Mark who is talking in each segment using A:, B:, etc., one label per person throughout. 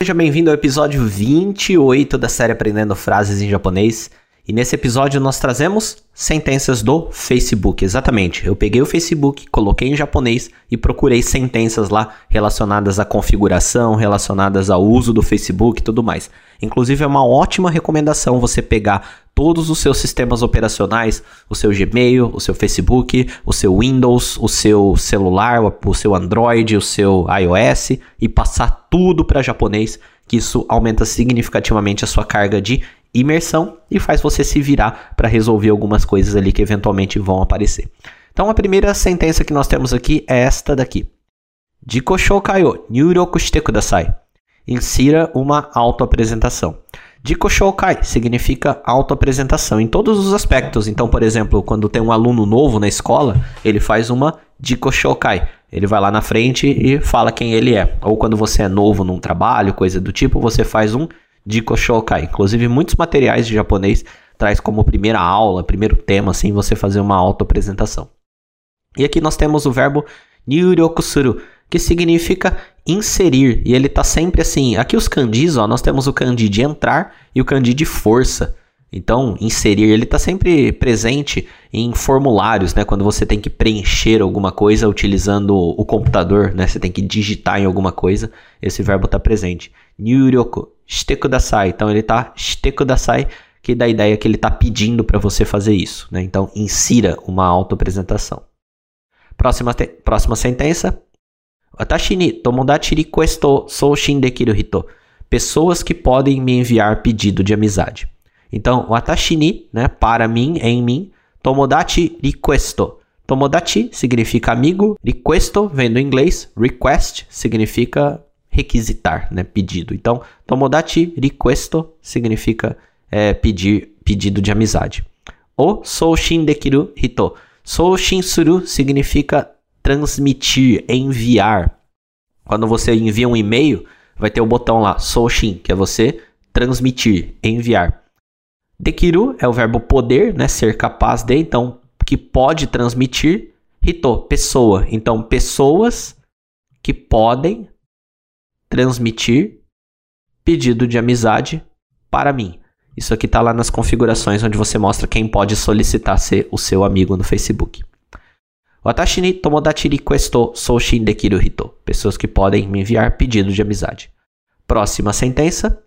A: Seja bem-vindo ao episódio 28 da série Aprendendo Frases em Japonês. E nesse episódio nós trazemos sentenças do Facebook. Exatamente. Eu peguei o Facebook, coloquei em japonês e procurei sentenças lá relacionadas à configuração, relacionadas ao uso do Facebook e tudo mais. Inclusive é uma ótima recomendação você pegar todos os seus sistemas operacionais, o seu Gmail, o seu Facebook, o seu Windows, o seu celular, o seu Android, o seu iOS e passar tudo para japonês, que isso aumenta significativamente a sua carga de imersão e faz você se virar para resolver algumas coisas ali que eventualmente vão aparecer. Então a primeira sentença que nós temos aqui é esta daqui. Jikoshoukai o nyuroku kudasai. Insira uma autoapresentação. Jikoshoukai significa autoapresentação em todos os aspectos. Então, por exemplo, quando tem um aluno novo na escola, ele faz uma Jikoshokai. Ele vai lá na frente e fala quem ele é. Ou quando você é novo num trabalho, coisa do tipo, você faz um Jiko Shokai. Inclusive, muitos materiais de japonês traz como primeira aula, primeiro tema, assim, você fazer uma auto-apresentação. E aqui nós temos o verbo nyuryokusuru, que significa inserir, e ele tá sempre assim. Aqui os kanjis, ó, nós temos o kanji de entrar e o kanji de força. Então, inserir, ele está sempre presente em formulários, né? Quando você tem que preencher alguma coisa utilizando o computador, né? Você tem que digitar em alguma coisa, esse verbo está presente. Nyuryoku, shite kudasai. Então, ele está shite kudasai, que dá a ideia que ele está pedindo para você fazer isso, né? Então, insira uma auto-apresentação. Próxima, próxima sentença. Watashi ni tomodachi requesto soushin dekiru hito. Pessoas que podem me enviar pedido de amizade. Então, watashi ni, né, para mim, em mim, tomodachi requesto. Tomodachi significa amigo, requesto vem do inglês, request significa requisitar, né, pedido. Então, tomodachi requesto significa é, pedir, pedido de amizade. O soushin dekiru hito. Soushin suru significa transmitir, enviar. Quando você envia um e-mail, vai ter o botão lá, soushin, que é você transmitir, enviar. Dekiru é o verbo poder, né? Ser capaz de, então, que pode transmitir. Hito, pessoa. Então, pessoas que podem transmitir pedido de amizade para mim. Isso aqui está lá nas configurações onde você mostra quem pode solicitar ser o seu amigo no Facebook. Watashi ni tomodachi requesto soushin dekiru hito. Pessoas que podem me enviar pedido de amizade. Próxima sentença.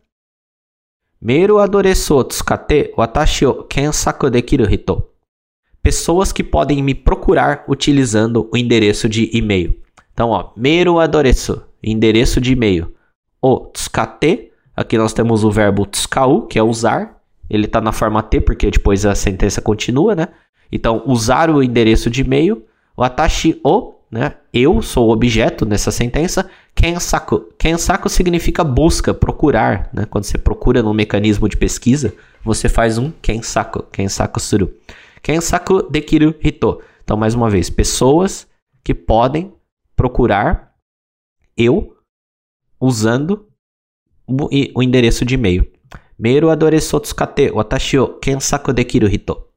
A: Meru adoreso tsukate watashi o kensaku dekiru hito. Pessoas que podem me procurar utilizando o endereço de e-mail. Então, ó, meru adoreso, endereço de e-mail. O tsukate, aqui nós temos o verbo tsukau, que é usar. Ele está na forma T, porque depois a sentença continua, né? Então, usar o endereço de e-mail. Watashi o né? Eu sou o objeto nessa sentença. Kensaku. Kensaku significa busca, procurar. Né? Quando você procura no mecanismo de pesquisa, você faz um kensaku. Kensaku suru. Kensaku dekiru hito. Então, mais uma vez, pessoas que podem procurar eu usando o endereço de e-mail. Meru adoreso tsukate watashi o kensaku dekiru hito.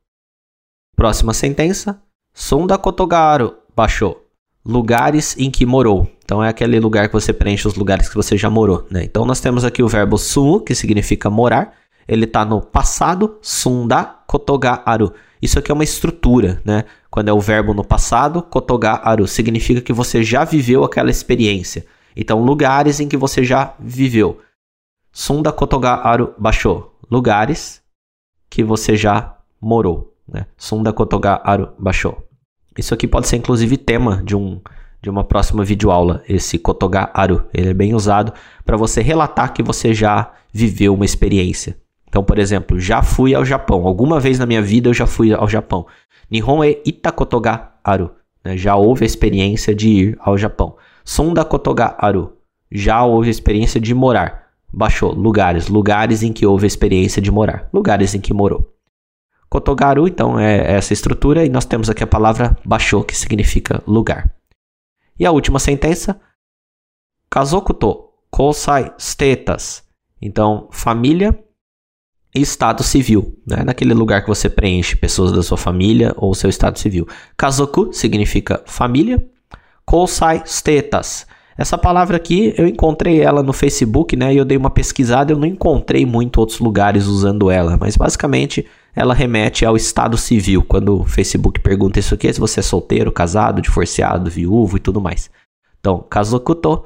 A: Próxima sentença. Sonda kotogaru baixou lugares em que morou. Então é aquele lugar que você preenche os lugares que você já morou, né? Então nós temos aqui o verbo su, que significa morar. Ele está no passado, sunda kotoga aru. Isso aqui é uma estrutura, né? Quando é o verbo no passado, kotoga aru, significa que você já viveu aquela experiência. Então lugares em que você já viveu. Sunda kotoga aru basho, lugares que você já morou, né? Sunda kotoga aru basho. Isso aqui pode ser inclusive tema de um de uma próxima videoaula, esse Kotoga Aru. Ele é bem usado para você relatar que você já viveu uma experiência. Então, por exemplo, já fui ao Japão. Alguma vez na minha vida eu já fui ao Japão. Nihon e ita Kotoga Aru. Né? Já houve a experiência de ir ao Japão. Sonda Kotoga Aru. Já houve a experiência de morar. Baixou lugares, lugares em que houve a experiência de morar, lugares em que morou. Kotogaru, então, é essa estrutura, e nós temos aqui a palavra basho, que significa lugar. E a última sentença, kazoku to kosai status. Então, família estado civil, né? naquele lugar que você preenche pessoas da sua família ou seu estado civil. Kazoku significa família, kosai status Essa palavra aqui, eu encontrei ela no Facebook, né? E eu dei uma pesquisada, eu não encontrei muito outros lugares usando ela, mas basicamente ela remete ao estado civil. Quando o Facebook pergunta isso aqui, é se você é solteiro, casado, divorciado, viúvo e tudo mais. Então, kazokuto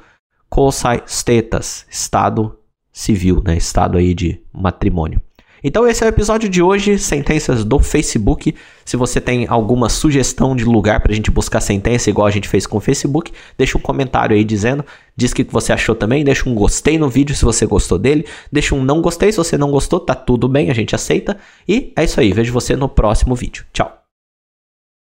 A: kosai status, estado civil, né? Estado aí de matrimônio. Então esse é o episódio de hoje, sentenças do Facebook. Se você tem alguma sugestão de lugar para a gente buscar sentença, igual a gente fez com o Facebook, deixa um comentário aí dizendo, diz o que você achou também, deixa um gostei no vídeo se você gostou dele, deixa um não gostei se você não gostou, tá tudo bem, a gente aceita. E é isso aí, vejo você no próximo vídeo. Tchau!